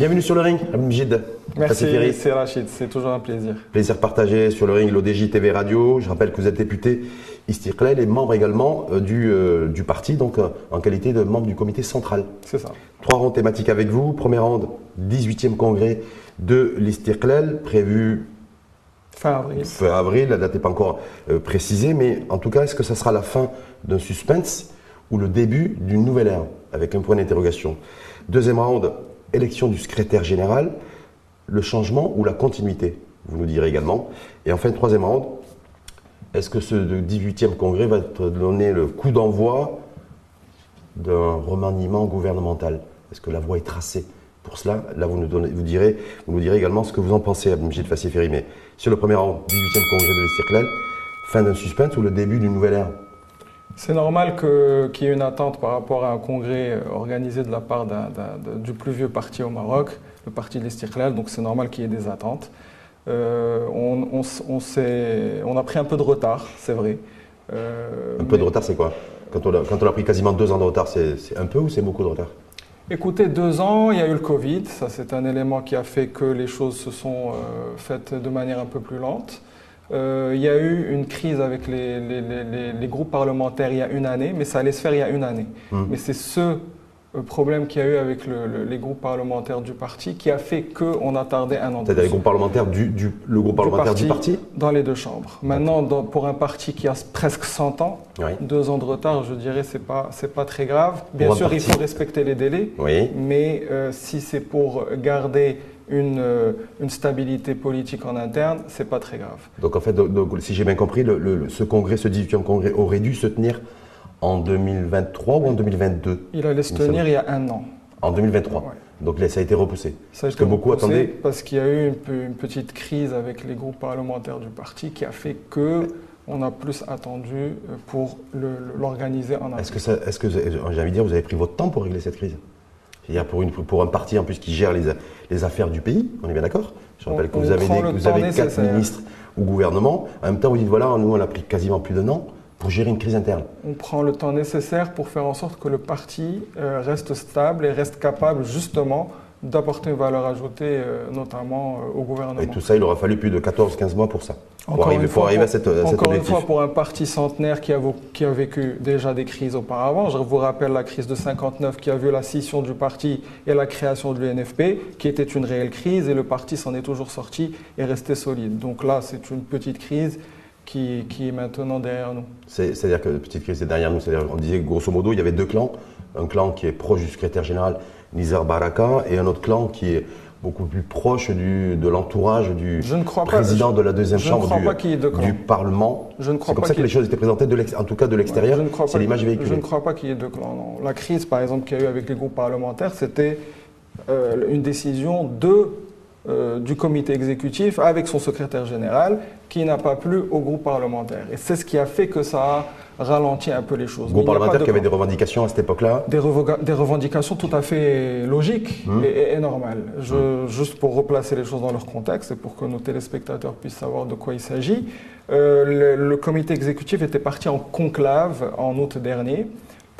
Bienvenue sur le ring, Abdelmjid. Merci, c'est Rachid, c'est toujours un plaisir. Plaisir partagé sur le ring, l'ODJ TV Radio. Je rappelle que vous êtes député Istiklal et membre également euh, du, euh, du parti, donc euh, en qualité de membre du comité central. C'est ça. Trois rondes thématiques avec vous. Première ronde, 18e congrès de l'Istiklal, prévu fin avril. Fin avril, la date n'est pas encore précisée, mais en tout cas, est-ce que ça sera la fin d'un suspense ou le début d'une nouvelle ère? Avec un point d'interrogation. Deuxième ronde, élection du secrétaire général, le changement ou la continuité Vous nous direz également. Et enfin, troisième ronde, est-ce que ce 18e congrès va te donner le coup d'envoi d'un remaniement gouvernemental? Est-ce que la voie est tracée? Pour cela, là, vous nous, vous, direz, vous nous direz également ce que vous en pensez, Abdelmjid Fassiferi. Mais sur le premier rang, 18e congrès de l'Istiklal, fin d'un suspense ou le début d'une nouvelle ère? C'est normal qu'il y ait une attente par rapport à un congrès euh, organisé de la part du plus vieux parti au Maroc, le parti de l'Istiklal, donc c'est normal qu'il y ait des attentes. Euh, on, on, a pris un peu de retard, c'est vrai. Euh, un peu de retard, c'est quoi? Quand on, a, quand on, a, pris quasiment deux ans de retard, c'est un peu ou c'est beaucoup de retard? Écoutez, deux ans, il y a eu le Covid, ça c'est un élément qui a fait que les choses se sont faites de manière un peu plus lente. Euh, il y a eu une crise avec les, les, groupes parlementaires il y a une année, mais ça allait se faire il y a une année. Hmm. Mais c'est ce euh, problème qu'il y a eu avec les groupes parlementaires du parti qui a fait qu'on a tardé un an. C'est-à-dire les groupes parlementaires du, le groupe parlementaire du parti, Dans les deux chambres. Maintenant, pour un parti qui a presque 100 ans, deux ans de retard, je dirais, c'est pas c'est pas très grave. Bien sûr, il faut respecter les délais, oui. mais euh, si c'est pour garder une, euh, une, stabilité politique en interne, c'est pas très grave. Donc en fait, si j'ai bien compris, le, ce congrès, ce 18e congrès aurait dû se tenir en 2023 ou en 2022 Il allait se tenir il y a un an. En 2023 Donc là, ça a été repoussé. Ça a été que beaucoup attendaient. Parce qu'il y a eu une, une, petite crise avec les groupes parlementaires du parti qui a fait que on a plus attendu euh, pour l'organiser en Est-ce que, est -ce que j'ai envie de dire, vous avez pris votre temps pour régler cette crise? C'est-à-dire pour, une, pour un parti en plus qui gère les, les affaires du pays, on est bien d'accord? Je rappelle que vous avez, vous avez quatre ministres ou gouvernements. En même temps, vous dites voilà, nous on a pris quasiment plus d'un an pour gérer une crise interne. On prend le temps nécessaire pour faire en sorte que le parti euh, reste stable et reste capable justement d'apporter une valeur ajoutée, euh, notamment euh, au gouvernement. Et tout ça, il aura fallu plus de 14-15 mois pour ça. Encore pour arriver, une fois, à cette, encore une fois, pour un parti centenaire qui a, qui a, vécu déjà des crises auparavant, je vous rappelle la crise de 59 qui a vu la scission du parti et la création de l'UNFP, qui était une réelle crise, et le parti s'en est toujours sorti et resté solide. Donc là, c'est une petite crise qui, qui, est maintenant derrière nous. C'est-à-dire que la petite crise est derrière nous. C'est-à-dire, on disait grosso modo, il y avait deux clans. Un clan qui est proche du secrétaire général Nizar Baraka et un autre clan qui est beaucoup plus proche du, de l'entourage du président de la deuxième chambre du, Parlement. C'est comme ça que les choses étaient présentées, de en tout cas de l'extérieur. c'est l'image véhiculée. Je ne crois pas qu'il y ait deux clans. La crise, par exemple, qu'il y a eu avec les groupes parlementaires, c'était euh, une décision de, euh, du comité exécutif avec son secrétaire général qui n'a pas plu au groupe parlementaire. Et c'est ce qui a fait que ça a ralentit un peu les choses. Groupe parlementaire qui avait des revendications à cette époque-là? Des, des, revendications tout à fait logiques hum. et, normales. Je, hum. Juste pour replacer les choses dans leur contexte et pour que nos téléspectateurs puissent savoir de quoi il s'agit, euh, le, comité exécutif était parti en conclave en août dernier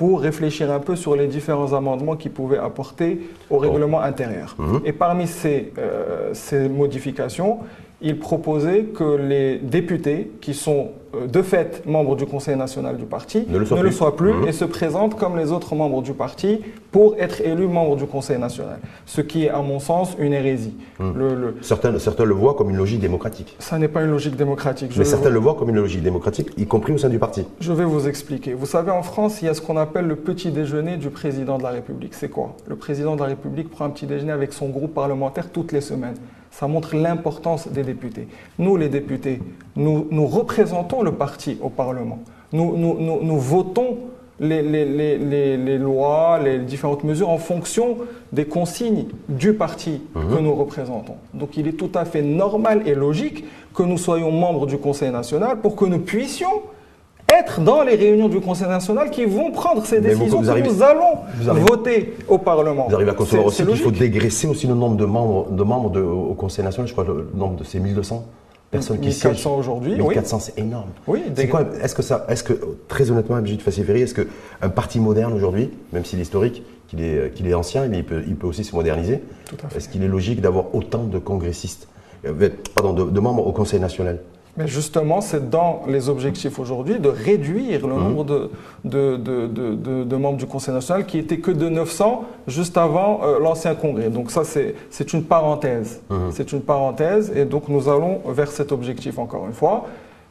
pour réfléchir un peu sur les différents amendements qu'ils pouvaient apporter au règlement intérieur. Hum. Et parmi ces, euh, ces modifications, il proposait que les députés, qui sont de fait membres du Conseil national du parti, ne le soient plus, mmh. et se présentent comme les autres membres du parti pour être élus membres du Conseil national. Ce qui est, à mon sens, une hérésie. Mmh. Certains, certains, le voient comme une logique démocratique. Ça n'est pas une logique démocratique. Mais certains le voient comme une logique démocratique, y compris au sein du parti. Je vais vous expliquer. Vous savez, en France, il y a ce qu'on appelle le petit déjeuner du président de la République. C'est quoi? Le président de la République prend un petit déjeuner avec son groupe parlementaire toutes les semaines. Ça montre l'importance des députés. Nous, les députés, nous, nous représentons le parti au Parlement. Nous, nous, nous votons les, les, les, les, lois, les différentes mesures en fonction des consignes du parti que mhm. nous représentons. Donc il est tout à fait normal et logique que nous soyons membres du Conseil national pour que nous puissions être dans les réunions du Conseil national qui vont prendre ces décisions que nous allons voter au Parlement. Vous arrivez à concevoir aussi qu'il faut dégraisser aussi le nombre de membres, de membres au Conseil national, je crois le nombre de ces 1200 personnes qui 1400 siègent. aujourd'hui, oui. 1400, c'est énorme. Oui, C'est quoi Est-ce que ça, est-ce que très honnêtement, Abdjid Fassiferi, est-ce que un parti moderne aujourd'hui, même s'il est historique, qu'il est, qu'il est ancien, mais il peut, il peut aussi se moderniser, est-ce qu'il est logique d'avoir autant de congressistes, euh, pardon, de, de membres au Conseil national? Mais justement, c'est dans les objectifs aujourd'hui de réduire le nombre de, de, de- de- de- de membres du Conseil national qui était que de 900 juste avant euh, l'ancien congrès. Donc ça, c'est une parenthèse. C'est une parenthèse et donc nous allons vers cet objectif encore une fois.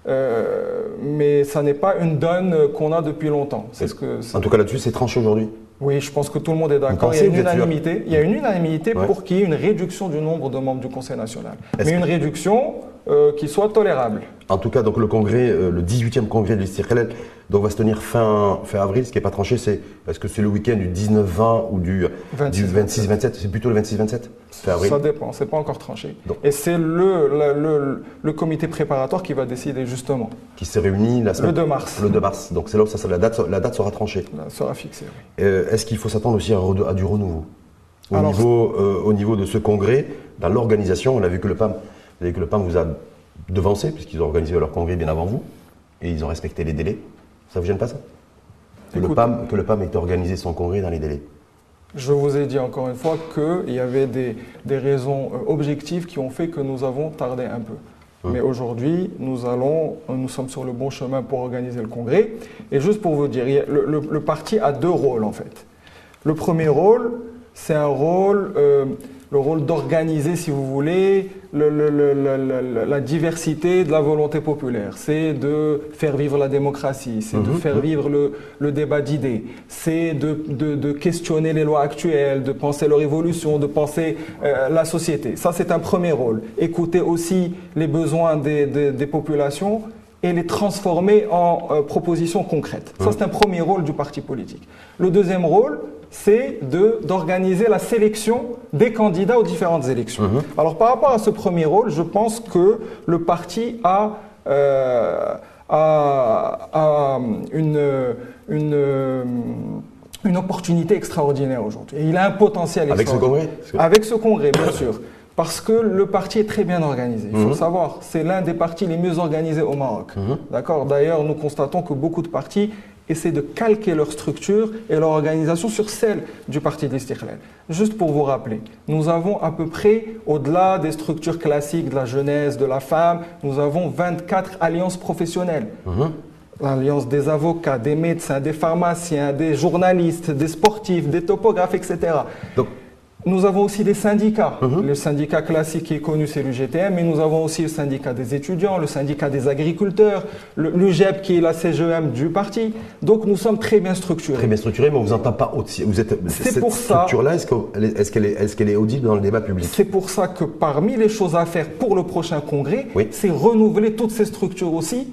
Euh, mais ça n'est pas une donne qu'on a depuis longtemps. C'est ce que. c'est- En tout cas, là-dessus, c'est tranché aujourd'hui. Oui, je pense que tout le monde est d'accord. Il y a une unanimité. Il y a une unanimité Ouais. pour qu'il y ait une réduction du nombre de membres du Conseil national. Mais que- une réduction euh, qui soit tolérable. En tout cas, donc le congrès, euh, le 18e congrès de l'Istiklal, donc va se tenir fin, fin avril. Ce qui n'est pas tranché, c'est est-ce que c'est le week-end du 19-20 ou du, 26, du 26-27 C'est plutôt le 26-27 Fin avril. Ça dépend, c'est pas encore tranché. Donc- Et c'est le, le, le- le comité préparatoire qui va décider justement. Qui se réunit la Le semaine 2 mars, le 2 mars. Donc c'est là où ça, la, date, la date sera tranchée. là, sera fixé. oui. Euh, Est-ce qu'il faut s'attendre aussi à, à du renouveau? Au Alors- niveau, euh, au niveau de ce congrès, dans l'organisation, on a vu que le PAM, vu que le PAM vous a devancé, puisqu'ils ont organisé leur congrès bien avant vous, et ils ont respecté les délais. Ça vous gêne pas ça? Que le, PAM, que le PAM ait organisé son congrès dans les délais. Je vous ai dit encore une fois qu'il y avait des, des raisons euh, objectives qui ont fait que nous avons tardé un peu. Hum. Mais aujourd'hui, nous allons, nous sommes sur le bon chemin pour organiser le congrès. Et juste pour vous dire, le- le parti a deux rôles en fait. Le premier rôle, c'est un rôle, euh, le rôle d'organiser, si vous voulez, le- le- le- le- le- la diversité de la volonté populaire. C'est de faire vivre la démocratie, c'est de Mhm. faire vivre le, le débat d'idées, c'est de, de- de questionner les lois actuelles, de penser leur évolution, de penser euh, la société. Ça, c'est un premier rôle. Écouter aussi les besoins des, des- des populations et les transformer en euh, propositions concrètes. Ça, c'est un premier rôle du parti politique. Le deuxième rôle, c'est de- d'organiser la sélection des candidats aux différentes élections. Alors, par rapport à ce premier rôle, je pense que le parti a, euh, a- a une, une, une opportunité extraordinaire aujourd'hui. Et il a un potentiel Avec ce extraordinaire. congrès Parce que- Avec ce congrès, bien sûr. Parce que le parti est très bien organisé. Il faut Mhm. le savoir. C'est l'un des partis les mieux organisés au Maroc. Mhm. D'accord? D'ailleurs, nous constatons que beaucoup de partis essaient de calquer leur structure et leur organisation sur celle du parti de l'Istiklal. Juste pour vous rappeler, nous avons à peu près, au-delà des structures classiques de la jeunesse, de la femme, nous avons 24 alliances professionnelles. Mhm. L'alliance des avocats, des médecins, des pharmaciens, des journalistes, des sportifs, des topographes, etc. Donc, Nous avons aussi des syndicats. Mhm. Le syndicat classique qui est connu, c'est l'UGTM, mais nous avons aussi le syndicat des étudiants, le syndicat des agriculteurs, le- l'UGEP qui est la CGM du parti. Donc nous sommes très bien structurés. très bien structuré, mais on vous entend pas aussi. Vous êtes, C'est cette pour ça- structure-là, est-ce qu'elle est, est-ce qu'elle est, est audible dans le débat public? C'est pour ça que parmi les choses à faire pour le prochain congrès, Oui. c'est renouveler toutes ces structures aussi,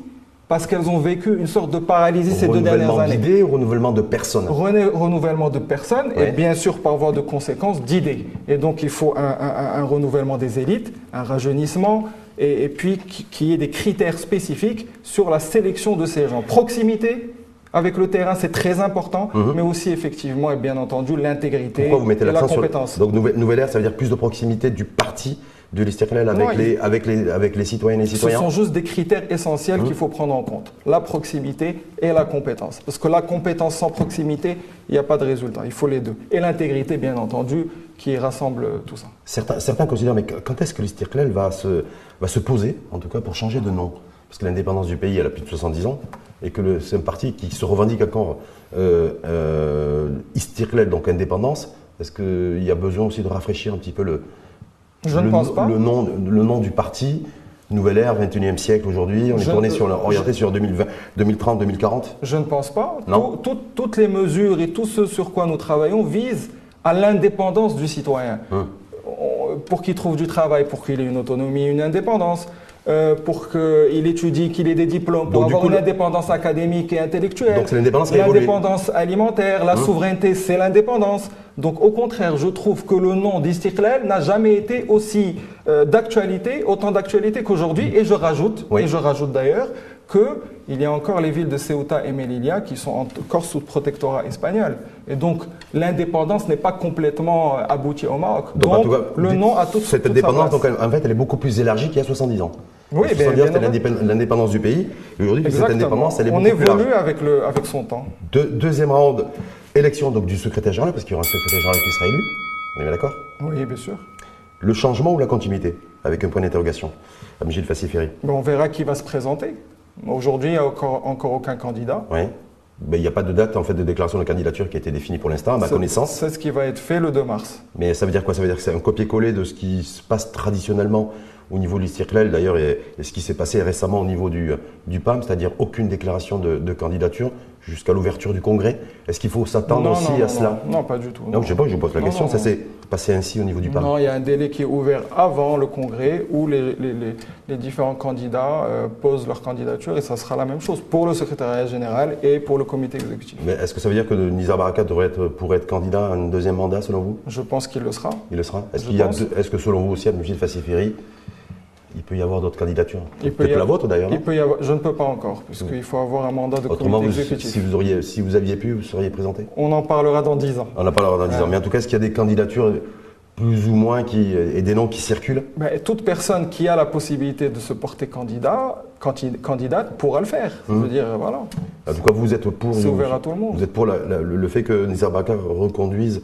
parce qu'elles ont vécu une sorte de paralysie ces deux dernières Renouvellement années. d'idées ou renouvellement de personnes renouvellement de personnes Ouais. et bien sûr par voie de conséquence d'idées. Et donc il faut un, un- un renouvellement des élites, un rajeunissement et, et puis qui- qu'il y ait des critères spécifiques sur la sélection de ces gens. Proximité avec le terrain, c'est très important, Mhm. mais aussi effectivement et bien entendu l'intégrité et la sur compétence. donc nouvelle, nouvelle ère, ça veut dire plus de proximité du parti de l'Istiklal avec, les, avec, les, avec les citoyennes et les Ce citoyens sont juste des critères essentiels qu'il faut prendre en compte. La proximité et la compétence. Parce que la compétence sans proximité, il n'y a pas de résultat. Il faut les deux. Et l'intégrité, bien entendu, qui rassemble tout ça. Certains, certains considèrent, mais quand est-ce que l'Istiklal va se, va se poser, en tout cas, pour changer de nom? Parce que l'indépendance du pays, elle a plus de 70 ans, et que c'est un parti qui se revendique encore euh, euh, donc indépendance. Est-ce qu'il y a besoin aussi de rafraîchir un petit peu le, Je ne le, pense pas. le nom, le nom du parti Nouvelle ère, 21e siècle aujourd'hui, on est tourné ne- sur, orienté sur 2020 2030, 2040 Je ne pense pas. Non. Tout- tout- toutes les mesures et tout ce sur quoi nous travaillons visent à l'indépendance du citoyen. Hum. On- Pour qu'il trouve du travail, pour qu'il ait une autonomie, une indépendance, euh, pour qu'il étudie, qu'il ait des diplômes, pour Donc, avoir coup, une indépendance académique et intellectuelle. Donc c'est l'indépendance. L'indépendance alimentaire, la Hum. souveraineté, c'est l'indépendance. Donc au contraire, je trouve que le nom d'Istiklal n'a jamais été aussi euh, d'actualité, autant d'actualité qu'aujourd'hui. Et je rajoute, Oui. et je rajoute d'ailleurs, qu'il y a encore les villes de Ceuta et Melilla qui sont encore sous protectorat espagnol. Et donc l'indépendance n'est pas complètement euh, aboutie au Maroc. Donc, Donc, en tout cas, le nom a toute Cette indépendance, donc, en fait, elle est beaucoup plus élargie qu'il y a 70 ans. Oui, bien, bien c'était l'indépendance du pays. Aujourd'hui, cette indépendance, elle est On évolue avec, le, avec son temps. deuxième round, élection donc, du secrétaire général, parce qu'il y aura un secrétaire général qui sera élu. On est bien d'accord? Oui, bien sûr. Le changement ou la continuité Avec un point d'interrogation. Gilles Fassiferi. on verra qui va se présenter. Aujourd'hui, il n'y a encore, encore aucun candidat. Oui. Ben, il n'y a pas de date en fait, de déclaration de candidature qui a été définie pour l'instant, à ma connaissance. C'est ce qui va être fait le 2 mars. Mais ça veut dire quoi? Ça veut dire que c'est un copier-coller de ce qui se passe traditionnellement au niveau de l'Istiklal d'ailleurs et, ce qui s'est passé récemment au niveau du, du PAM, c'est-à-dire aucune déclaration de, candidature jusqu'à l'ouverture du Congrès. Est-ce qu'il faut s'attendre aussi à cela non, pas du tout. Non, je sais pas, je vous pose la question. Ça s'est passé ainsi au niveau du PAM Non, il y a un délai qui est ouvert avant le Congrès où les, les, différents candidats euh, posent leur candidature et ça sera la même chose pour le secrétariat général et pour le comité exécutif. Mais est-ce que ça veut dire que Nizar Baraka devrait être, pourrait être candidat à un deuxième mandat selon vous? Je pense qu'il le sera. Il le sera. Est-ce, est que selon vous aussi, Abdelmajid Fassiferi, il peut y avoir d'autres candidatures. Peut-être la vôtre d'ailleurs. Il peut y avoir, je ne peux pas encore, puisqu'il faut avoir un mandat de Autrement, comité exécutif. Si vous, auriez, si vous aviez pu, vous seriez présenté On en parlera dans 10 ans. On en parlera dans 10 ans. Mais en tout cas, est-ce qu'il y a des candidatures plus ou moins qui, et des noms qui circulent? Ben, Toute personne qui a la possibilité de se porter candidat, candidate pourra le faire. Je veux hum. dire, voilà. En tout cas, vous êtes pour. C'est ouvert à tout le monde. Vous êtes pour le, fait que Nizar Bakar reconduise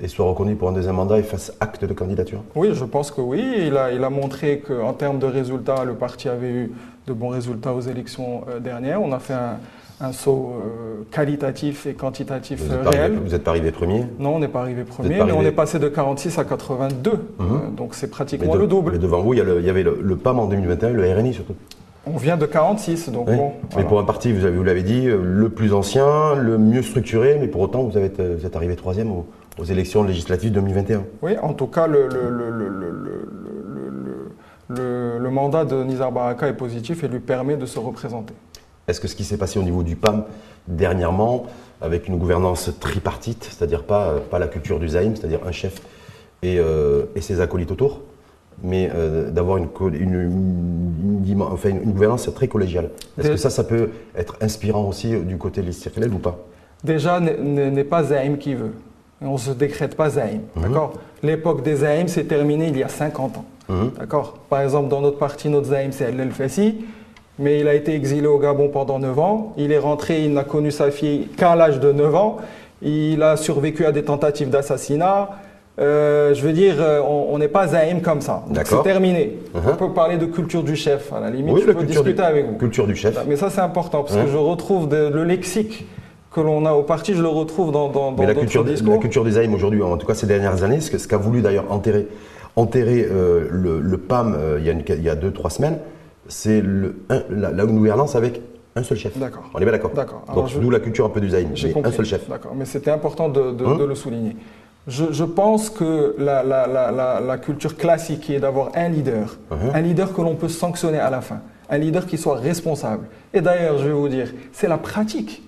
et soit reconnu pour un deuxième mandat et fasse acte de candidature Oui, je pense que oui. Il a, il a montré qu'en termes de résultats, le parti avait eu de bons résultats aux élections euh, dernières. On a fait un, saut euh, qualitatif et quantitatif vous réel. vous n'êtes pas arrivé premier Non, on n'est pas arrivé premier, mais on est passé de 46 à 82. Mhm. donc c'est pratiquement le double. Mais devant vous, il y, avait le, PAM en 2021 le RNI surtout. On vient de 46, donc bon. Mais pour un parti, vous l'avez dit, euh, le plus ancien, le mieux structuré, mais pour autant, vous, avez, vous êtes arrivé troisième au, aux élections législatives 2021. Oui, en tout cas, le, le, mandat de Nizar Baraka est positif et lui permet de se représenter. Est-ce que ce qui s'est passé au niveau du PAM dernièrement, avec une gouvernance tripartite, c'est-à-dire pas, pas la culture du Zaïm, c'est-à-dire un chef et, euh, et, ses acolytes autour, mais euh, d'avoir une, une, enfin, une, gouvernance très collégiale. Est-ce que ça, ça peut être inspirant aussi du côté de ou pas? Déjà, n'est pas Zaïm qui veut. On ne se décrète pas Zaïm. Mhm. D'accord? L'époque des Zaïm s'est terminée il y a 50 ans. Mhm. D'accord? Par exemple, dans notre parti, notre Zaïm, c'est El Fassi, mais il a été exilé au Gabon pendant 9 ans. Il est rentré, il n'a connu sa fille qu'à l'âge de 9 ans. Il a survécu à des tentatives d'assassinat. Euh, je veux dire, euh, on n'est pas Zaïm comme ça. C'est terminé. On peut parler de culture du chef. À la limite, je peux discuter avec vous. Culture du chef. Mais ça, c'est important parce que je retrouve le lexique que l'on a au parti, je le retrouve dans, dans, Mais la culture, discours. La culture des aujourd'hui, en tout cas ces dernières années, ce qu'a voulu d'ailleurs enterrer, enterrer euh, le, PAM euh, il, y a il y a deux, trois semaines, c'est la, la gouvernance avec un seul chef. D'accord. On est bien d'accord D'accord. Donc, d'où la culture un peu du Zaïm. Un seul chef. D'accord. Mais c'était important de, de, hein le souligner. Je, je, pense que la, la, culture classique qui est d'avoir un leader, uh-huh. un leader que l'on peut sanctionner à la fin, un leader qui soit responsable. Et d'ailleurs, je vais vous dire, c'est la pratique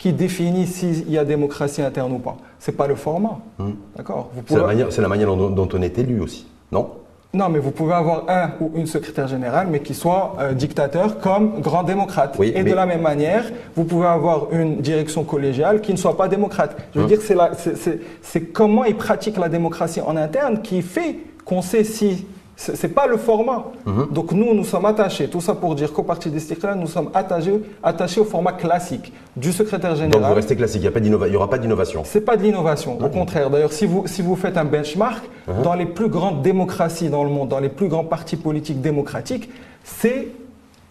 qui définit s'il y a démocratie interne ou pas. Ce n'est pas le format. Hmm. D'accord C'est la manière, dont, on est élu aussi, non? Non, mais vous pouvez avoir un ou une secrétaire générale, mais qui soit euh, dictateur comme grand démocrate. Et de la même manière, vous pouvez avoir une direction collégiale qui ne soit pas démocrate. Je veux hmm. dire, c'est comment il pratique la démocratie en interne qui fait qu'on sait si ce n'est pas le format. Mhm. Donc nous, nous sommes attachés, tout ça pour dire qu'au Parti des nous sommes attachés, attachés au format classique du secrétaire général. Donc vous restez classique, il n'y aura pas d'innovation Ce n'est pas de l'innovation, au contraire. D'ailleurs, si vous, si vous faites un benchmark, mhm. dans les plus grandes démocraties dans le monde, dans les plus grands partis politiques démocratiques, c'est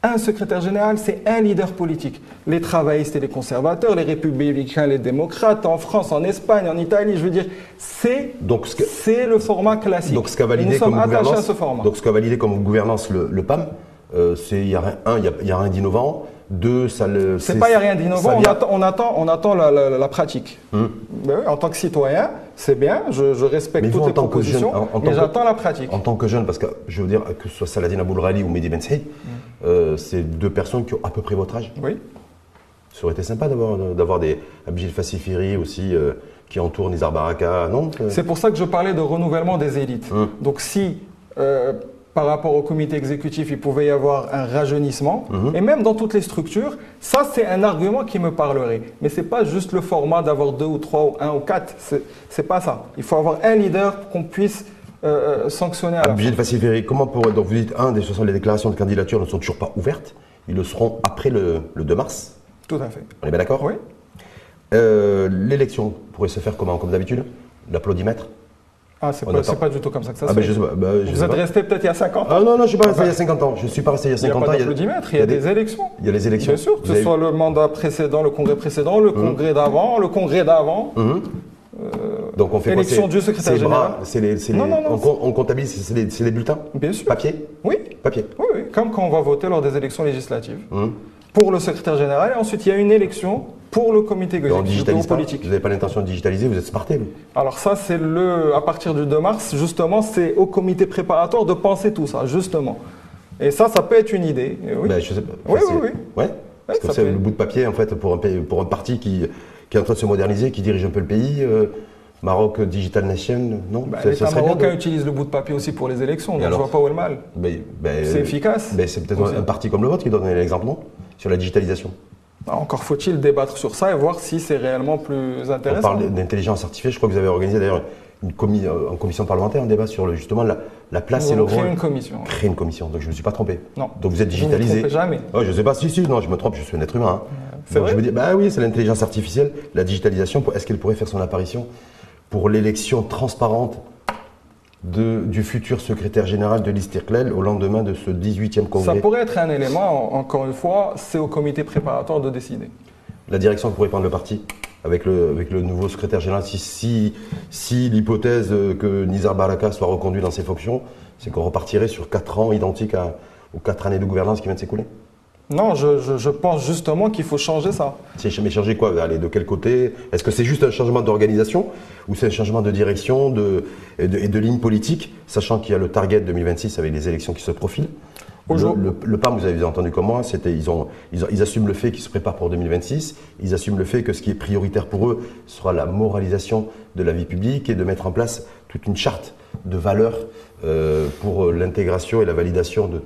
un secrétaire général, c'est un leader politique. Les travaillistes et les conservateurs, les républicains, les démocrates, en France, en Espagne, en Italie, je veux dire, c'est le format classique. Donc ce qu'a validé, comme gouvernance, Donc ce validé comme gouvernance le, PAM, euh, c'est il y a un, il y a, rien d'innovant. Deux, ça le. C'est pas n'y a rien d'innovant. On, attend, on attend, on attend la, pratique. Hum. Ben en tant que citoyen, c'est bien. Je, respecte toutes les propositions, mais j'attends la pratique. En tant que jeune, parce que je veux dire que ce soit Saladin Aboulrali ou Mehdi Ben Saïd, hum. Euh, c'est deux personnes qui ont à peu près votre âge. Oui. Ça aurait été sympa d'avoir des Abdil Fassifiri aussi euh, qui entourent Nizar Baraka, non C'est pour ça que je parlais de renouvellement des élites. Hum. Donc si euh, par rapport au comité exécutif, il pouvait y avoir un rajeunissement, hum. et même dans toutes les structures, ça c'est un argument qui me parlerait. Mais ce n'est pas juste le format d'avoir deux ou trois ou un ou quatre, c'est pas ça. Il faut avoir un leader qu'on puisse euh, euh, sanctionner à de faciliter. Comment pour donc vous dites un des 60 les déclarations de candidature ne sont toujours pas ouvertes. Ils le seront après le, le 2 mars. Tout à fait. On est bien d'accord? Oui. Euh, L'élection pourrait se faire comment? Comme d'habitude? L'applaudimètre? Ah, c'est pas, pas du tout comme ça que ça Ah se ben fait. je sais pas. je Vous sais êtes pas. resté peut-être il y a 50 ans. Ah non, non, je suis pas resté Ah il y a 50 ans. Je suis pas resté il y a il n'y a 50 pas ans. d'applaudimètre, il y a des élections. il y a les élections. Bien sûr, que Vous ce avez- soit le mandat précédent, le congrès précédent, le congrès d'avant, le congrès d'avant. Mhm. Donc on fait quoi élection C'est- du secrétaire les général. C'est les, c'est Non, les- non, non, on, on comptabilise, c'est les, les bulletins Bien sûr. Papier Oui, Papier. oui, oui. Comme quand on va voter lors des élections législatives. Mhm. Pour le secrétaire général, et ensuite il y a une élection pour le comité exécutif, politique. Vous n'avez pas l'intention de digitaliser, vous êtes smarté. vous. Alors ça, c'est le, à partir du 2 mars, justement, c'est au comité préparatoire de penser tout ça, justement. Et ça, ça peut être une idée. oui. Ben, je sais pas. Oui, c'est- oui, oui. Ouais. Parce que c'est peut- le bout de papier, en fait, pour un, pays- pour un parti qui, qui est en train de se moderniser, qui dirige un peu le pays. euh, Maroc Digital Nation, non? Bah, L'État marocain de- utilise le bout de papier aussi pour les élections, donc alors je vois pas où est le mal. Ben, C'est efficace. c'est peut-être un, un parti comme le vôtre qui doit donner l'exemple, non? Sur la digitalisation. Encore faut-il débattre sur ça et voir si c'est réellement plus On intéressant. parle d'intelligence artificielle. Je crois que vous avez organisé d'ailleurs une euh, en commission parlementaire un débat sur le, justement la, la place et le allons créer rôle. une commission. Créer une commission. Donc je ne me suis pas trompé. Non. Donc vous êtes Vous ne digitalisé. trompez jamais. Oh, je sais pas, si, si, non, je me trompe, je suis un être humain. hein. c'est Donc vrai je me dis, bah oui, c'est l'intelligence artificielle, la digitalisation, est-ce qu'elle pourrait faire son apparition pour l'élection transparente de- du futur secrétaire général de l'Istiklal au lendemain de ce 18e Ça congrès pourrait être un élément, en- encore une fois, c'est au comité préparatoire de décider. La direction pourrait prendre le parti avec le, avec le nouveau secrétaire général, si, si, si l'hypothèse que Nizar Baraka soit reconduit dans ses fonctions, c'est qu'on repartirait sur 4 ans identiques à- aux 4 années de gouvernance qui viennent de s'écouler Non, je, je- je pense justement qu'il faut changer ça. C'est mais changer quoi? Aller de quel côté? Est-ce que c'est juste un changement d'organisation? Ou c'est un changement de direction de, et, de, et de ligne politique, sachant qu'il y a le target 2026 avec les élections qui se profilent? Le, le- le PAM, vous avez entendu comme moi, c'était ils, ont, ils, ont- ils assument le fait qu'ils se préparent pour 2026, ils assument le fait que ce qui est prioritaire pour eux sera la moralisation de la vie publique et de mettre en place toute une charte de valeurs euh, pour euh, l'intégration et la validation de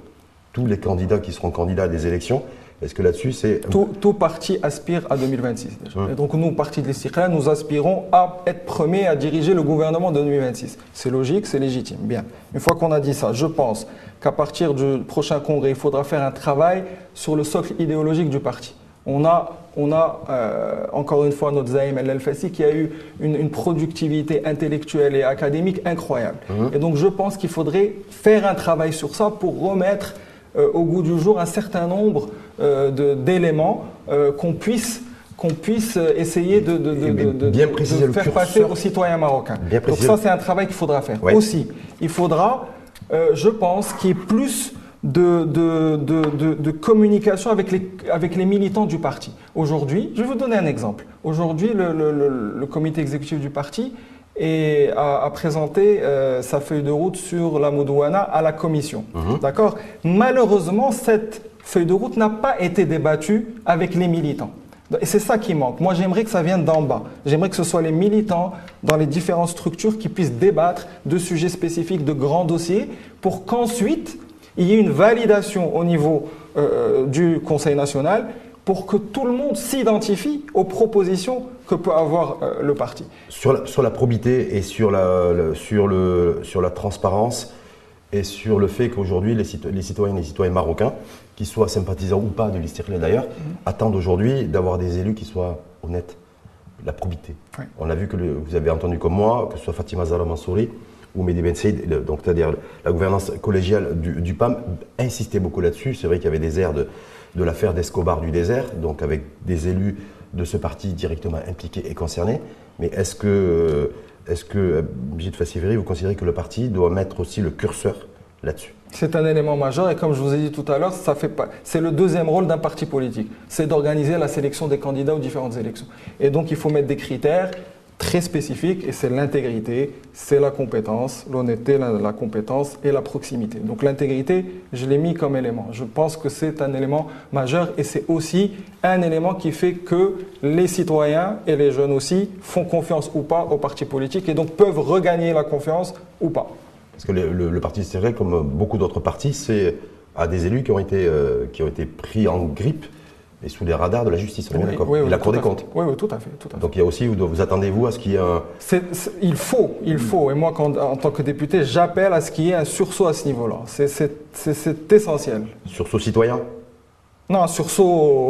tous les candidats qui seront candidats à des élections. Est-ce que là-dessus, c'est Tout, tout parti aspire à 2026 déjà. Hum. Et donc nous, parti de l'Istiklal, nous aspirons à être premiers à diriger le gouvernement de 2026. C'est logique, c'est légitime. Bien. Une fois qu'on a dit ça, je pense qu'à partir du prochain congrès, il faudra faire un travail sur le socle idéologique du parti. On a, on a euh, encore une fois notre Zaïm El Fassi qui a eu une, une productivité intellectuelle et académique incroyable. Et donc je pense qu'il faudrait faire un travail sur ça pour remettre au goût du jour un certain nombre euh, d'éléments euh, qu'on puisse qu'on puisse euh, essayer de, de- de- bien- de- faire passer aux citoyens marocains. Bien Donc ça, c'est un travail qu'il faudra faire. Ouais. Aussi, il faudra, euh, je pense, qu'il y ait plus de, de- de- de- de communication avec les, avec les militants du parti. Aujourd'hui, je vais vous donner un exemple. Aujourd'hui, le, le- le- le comité exécutif du parti est- a, a présenté euh, sa feuille de route sur la Moudouana à la commission. D'accord? Malheureusement, cette feuille de route n'a pas été débattue avec les militants. Et c'est ça qui manque. Moi, j'aimerais que ça vienne d'en bas. J'aimerais que ce soit les militants dans les différentes structures qui puissent débattre de sujets spécifiques, de grands dossiers, pour qu'ensuite, il y ait une validation au niveau euh, du Conseil national pour que tout le monde s'identifie aux propositions que peut avoir euh, le parti. Sur la, sur la probité et sur la, le- sur, le, sur la transparence et sur le fait qu'aujourd'hui, les, cito- les citoyennes et les citoyens marocains, qu'ils soient sympathisants ou pas de l'Istiklal d'ailleurs, attendent aujourd'hui d'avoir des élus qui soient honnêtes. La probité. On a vu que le- vous avez entendu comme moi, que ce soit Fatima Zahra Mansouri ou Mehdi Ben Saïd, donc c'est-à-dire la gouvernance collégiale du, du PAM, insistait beaucoup là-dessus. C'est vrai qu'il y avait des airs de, de l'affaire d'Escobar du désert, donc avec des élus de ce parti directement impliqués et concernés. Mais est-ce que, euh, que, euh, Brigitte Fassiveri, vous considérez que le parti doit mettre aussi le curseur là-dessus? C'est un élément majeur et comme je vous ai dit tout à l'heure. C'est le deuxième rôle d'un parti politique, c'est d'organiser la sélection des candidats aux différentes élections. Et donc il faut mettre des critères très spécifiques et c'est l'intégrité, c'est la compétence, l'honnêteté, la, compétence et la proximité. Donc l'intégrité, je l'ai mis comme élément. Je pense que c'est un élément majeur et c'est aussi un élément qui fait que les citoyens et les jeunes aussi font confiance ou pas aux partis politiques et donc peuvent regagner la confiance ou pas. Parce que le, le- le parti comme beaucoup d'autres partis, c'est à des élus qui ont été, euh, qui ont été pris en grippe est sous les radars de la justice, on est Oui, bien d'accord oui, Et oui, la Cour des comptes. Oui, oui, tout à fait. Tout à fait. Donc il y a aussi, vous, vous attendez-vous à ce qu'il y ait un... Il faut, il faut. Et moi, quand- en tant que député, j'appelle à ce qu'il y ait un sursaut à ce niveau-là. C'est- essentiel. sursaut citoyen? Non, un sursaut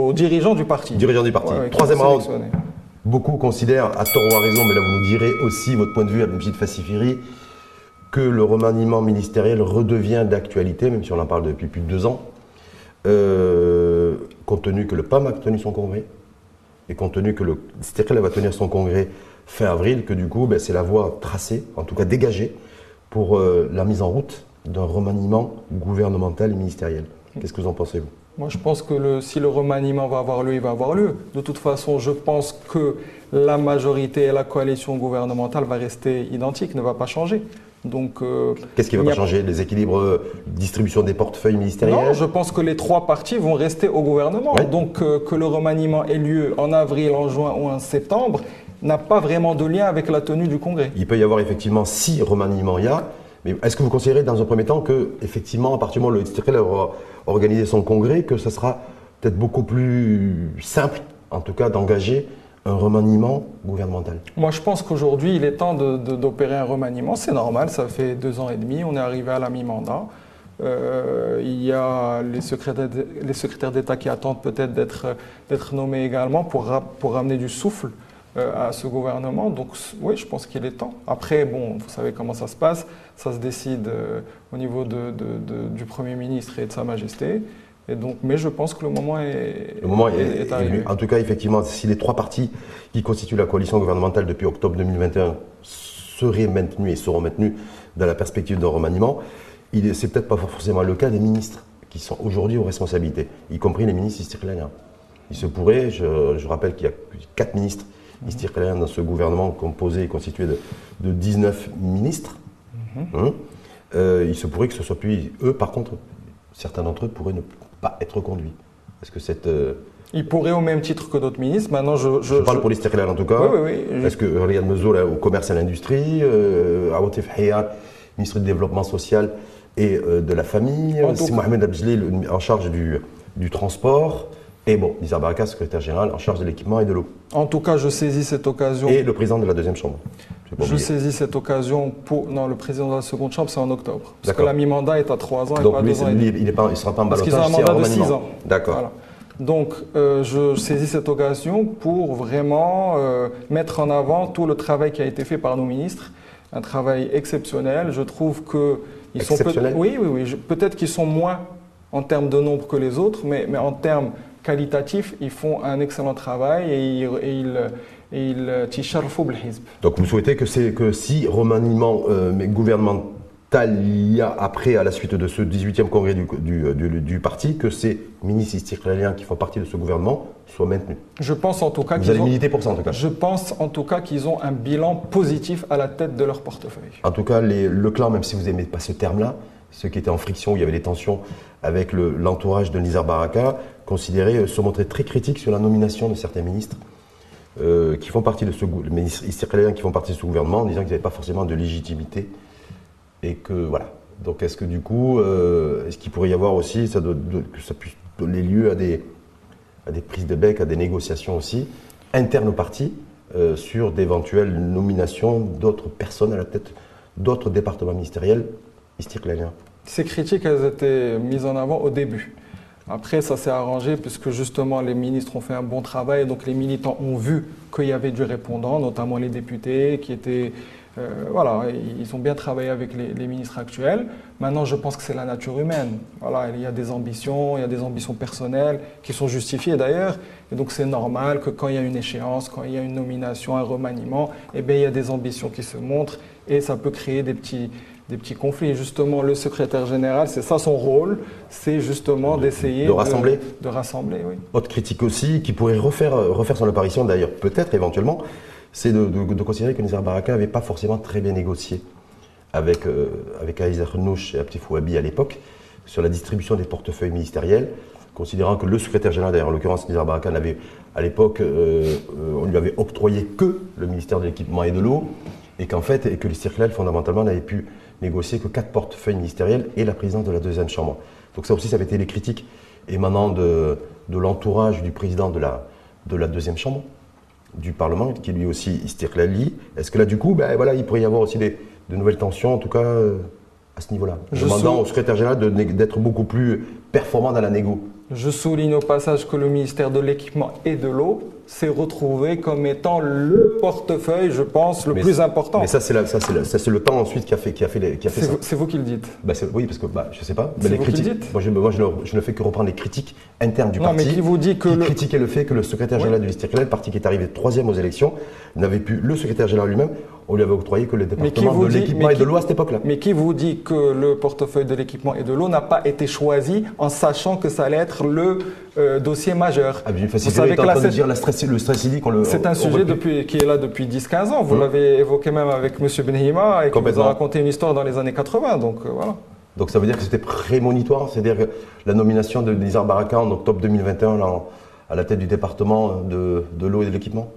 aux dirigeants du parti. Dirigeant du parti. Ouais, Troisième round. Beaucoup considèrent, à tort ou à raison, mais là vous nous direz aussi votre point de vue à petite Facifiri, que le remaniement ministériel redevient d'actualité, même si on en parle depuis plus de deux ans, euh, compte tenu que le PAM a tenu son congrès, et compte tenu que le va tenir son congrès fin avril, que du coup ben, c'est la voie tracée, en tout cas dégagée, pour euh, la mise en route d'un remaniement gouvernemental et ministériel. Qu'est-ce que vous en pensez, vous? Moi, je pense que si le remaniement va avoir lieu, il va avoir lieu. De toute façon, je pense que la majorité et la coalition gouvernementale va rester identique, ne va pas changer. Donc, euh, Qu'est-ce qui va pas changer Les équilibres, euh, distribution des portefeuilles ministériels Non, je pense que les trois partis vont rester au gouvernement. Ouais. Donc euh, que le remaniement ait lieu en avril, en juin ou en septembre n'a pas vraiment de lien avec la tenue du congrès. Il peut y avoir effectivement six remaniements il y a, mais est-ce que vous considérez dans un premier temps que, effectivement, à partir du moment où le Stirkel aura organisé son congrès, que ce sera peut-être beaucoup plus simple, en tout cas, d'engager un remaniement gouvernemental Moi, je pense qu'aujourd'hui, il est temps d'opérer un remaniement. C'est normal, ça fait deux ans et demi, on est arrivé à la mi-mandat. Euh, il y a les secrétaires d'État qui attendent peut-être d'être nommés également pour, pour ramener du souffle euh, à ce gouvernement. Donc oui, je pense qu'il est temps. Après, bon, vous savez comment ça se passe. Ça se décide euh, au niveau du Premier ministre et de Sa Majesté. Et donc, mais je pense que le moment est, Le moment est, est- est est arrivé. venu. En tout cas, effectivement, si les trois partis qui constituent la coalition gouvernementale depuis octobre 2021 seraient maintenus et seront maintenus dans la perspective d'un remaniement, c'est peut-être pas forcément le cas des ministres qui sont aujourd'hui aux responsabilités, y compris les ministres istirléniens. Il se pourrait, je, je rappelle qu'il y a quatre ministres istirléniens dans ce gouvernement composé et constitué de, de 19 ministres. Hein Euh, il se pourrait que ce soit plus eux, par contre, certains d'entre eux pourraient ne pas être conduits. Est-ce que cette. euh, Il pourrait au même titre que d'autres ministres. Maintenant, je, je, parle pour Stirlers en tout cas. Oui, oui, oui. Est-ce que Riyad Mezoul au commerce et à l'industrie, euh, Awatif Hayat, ministre du développement social et euh, de la famille. Mohamed Abjlil en charge du, du transport, et bon, Nizar Baraka, secrétaire général en charge de l'équipement et de l'eau. En tout cas, je saisis cette occasion. Et le président de la deuxième chambre. Je saisis cette occasion pour. Non, le président de la seconde chambre, c'est en octobre. Parce que la mi-mandat est à 3 ans et Donc pas à lui, 2 ans lui, il ne sera pas en Parce qu'ils ont un balotage, mandat de 6 remaniement. ans. D'accord. Voilà. Donc, euh, je saisis cette occasion pour vraiment euh, mettre en avant tout le travail qui a été fait par nos ministres. Un travail exceptionnel. Je trouve que ils sont oui, oui, oui. Peut-être qu'ils sont moins en termes de nombre que les autres, mais, mais en termes qualitatifs, ils font un excellent travail et ils, et ils, euh, Donc vous souhaitez que, si remaniement euh, gouvernemental y a après, à la suite de ce 18e congrès du, parti, que ces ministres israéliens qui font partie de ce gouvernement soient maintenus? Je pense en tout cas qu'ils ont, ont un bilan positif à la tête de leur portefeuille. En tout cas, le clan, même si vous n'aimez pas ce terme-là, ceux qui étaient en friction, où il y avait des tensions avec l'entourage de Nizar Baraka, considéraient euh, se montrer très critiques sur la nomination de certains ministres euh, qui font partie de ce gouvernement, en disant qu'ils n'avaient pas forcément de légitimité et que voilà. Donc, est-ce que du coup, euh, est-ce qu'il pourrait y avoir aussi ça que ça puisse donner lieu à des prises de bec, à des négociations aussi internes au parti euh, sur d'éventuelles nominations d'autres personnes à la tête d'autres départements ministériels istirléniens. Ces critiques, elles étaient mises en avant au début. Après, ça s'est arrangé puisque justement les ministres ont fait un bon travail. Donc les militants ont vu qu'il y avait du répondant, notamment les députés qui étaient... euh, voilà, ils ont bien travaillé avec les, les ministres actuels. Maintenant, je pense que c'est la nature humaine. Voilà, il y a des ambitions, il y a des ambitions personnelles qui sont justifiées d'ailleurs. Et donc c'est normal que quand il y a une échéance, quand il y a une nomination, un remaniement, eh bien, il y a des ambitions qui se montrent et ça peut créer des petits, des petits conflits. Et justement, le secrétaire général, c'est ça son rôle, c'est justement d'essayer de rassembler. de rassembler, oui. Autre critique aussi, qui pourrait refaire, euh, refaire son apparition d'ailleurs, peut-être éventuellement, c'est de, de- de considérer que Nizar Baraka n'avait pas forcément très bien négocié avec, euh, avec et Abti Fouabi à l'époque sur la distribution des portefeuilles ministériels, considérant que le secrétaire général, d'ailleurs en l'occurrence Nizar Baraka, n'avait à l'époque, euh, euh, on lui avait octroyé que le ministère de l'équipement et de l'eau, et qu'en fait, et que les circulaires fondamentalement n'avaient pu négocier que quatre portefeuilles ministériels et la présidence de la deuxième chambre. Donc ça aussi, ça avait été les critiques émanant de, de l'entourage du président de la, de la deuxième chambre du Parlement, qui lui aussi Istiklali. Est-ce que là, du coup, ben, voilà, il pourrait y avoir aussi des, de nouvelles tensions, en tout cas euh, à ce niveau-là Demandant au secrétaire général d'être beaucoup plus performant dans la négo. Je souligne au passage que le ministère de l'Équipement et de l'Eau s'est retrouvé comme étant le portefeuille, je pense, le plus important. Mais ça, c'est le temps ensuite qui a fait, qui a fait, qui a fait ça. C'est vous qui le dites. Bah, oui, parce que bah, je sais pas. Mais les critiques. Moi, je, moi je, ne, fais que reprendre les critiques internes du non, parti. Mais qui vous dit que qui le... critiquait le fait que le secrétaire général du le parti qui est arrivé troisième aux élections, n'avait pu le secrétaire général lui-même. On lui avait octroyé que le département de l'équipement et de l'eau à cette époque-là. Mais qui vous dit que le portefeuille de l'équipement et de l'eau n'a pas été choisi en sachant que ça allait être le euh, dossier majeur? Ah, Vous savez que la, de dire la stress, le stress le c'est un sujet depuis, qui est là depuis 10-15 ans. Vous mmh. l'avez évoqué même avec M. Benhima et qui vous a raconté une histoire dans les années 80. Donc euh, voilà. Donc ça veut dire que c'était prémonitoire, c'est-à-dire que la nomination de Nizar Baraka en octobre 2021 à la tête du département de, l'eau et de l'équipement?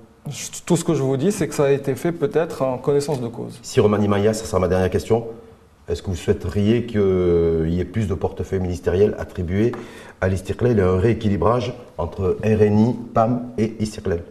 Tout ce que je vous dis, c'est que ça a été fait peut-être en connaissance de cause. Si Romani Maya, ça sera ma dernière question, est-ce que vous souhaiteriez qu'il y ait plus de portefeuilles ministériels attribués à l'Istiklal et un rééquilibrage entre RNI, PAM et Istiklal?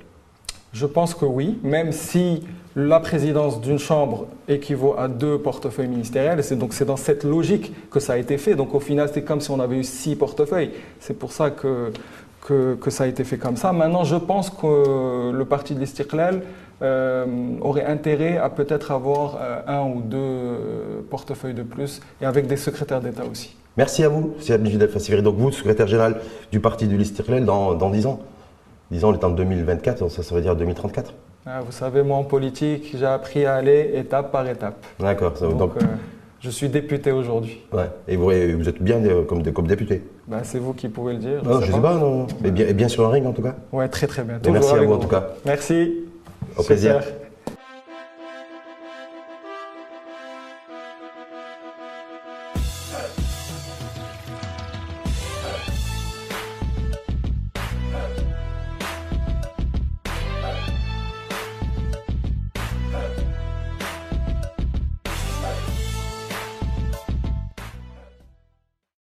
Je pense que oui, même si la présidence d'une chambre équivaut à deux portefeuilles ministériels. C'est donc c'est dans cette logique que ça a été fait. Donc au final, c'est comme si on avait eu six portefeuilles. C'est pour ça que, que, ça a été fait comme ça. Maintenant, je pense que le parti de l'Istiklal euh, aurait intérêt à peut-être avoir euh, un ou deux portefeuilles de plus et avec des secrétaires d'État aussi. Merci à vous, c'est Abdel Fassivri. Donc vous, secrétaire général du parti de l'Istiklal dans, dans 10 ans disons, on est en 2024, ça, ça veut dire 2034. Ah, vous savez, moi en politique, j'ai appris à aller étape par étape. D'accord. Donc, donc euh, je suis député aujourd'hui. Ouais. Et vous, vous, êtes bien comme, comme député bah, C'est vous qui pouvez le dire. Je non, je ne sais pas, non. Mais bien, bien sur un ring en tout cas Ouais, très très bien. merci à vous en tout cas. Merci. Au plaisir.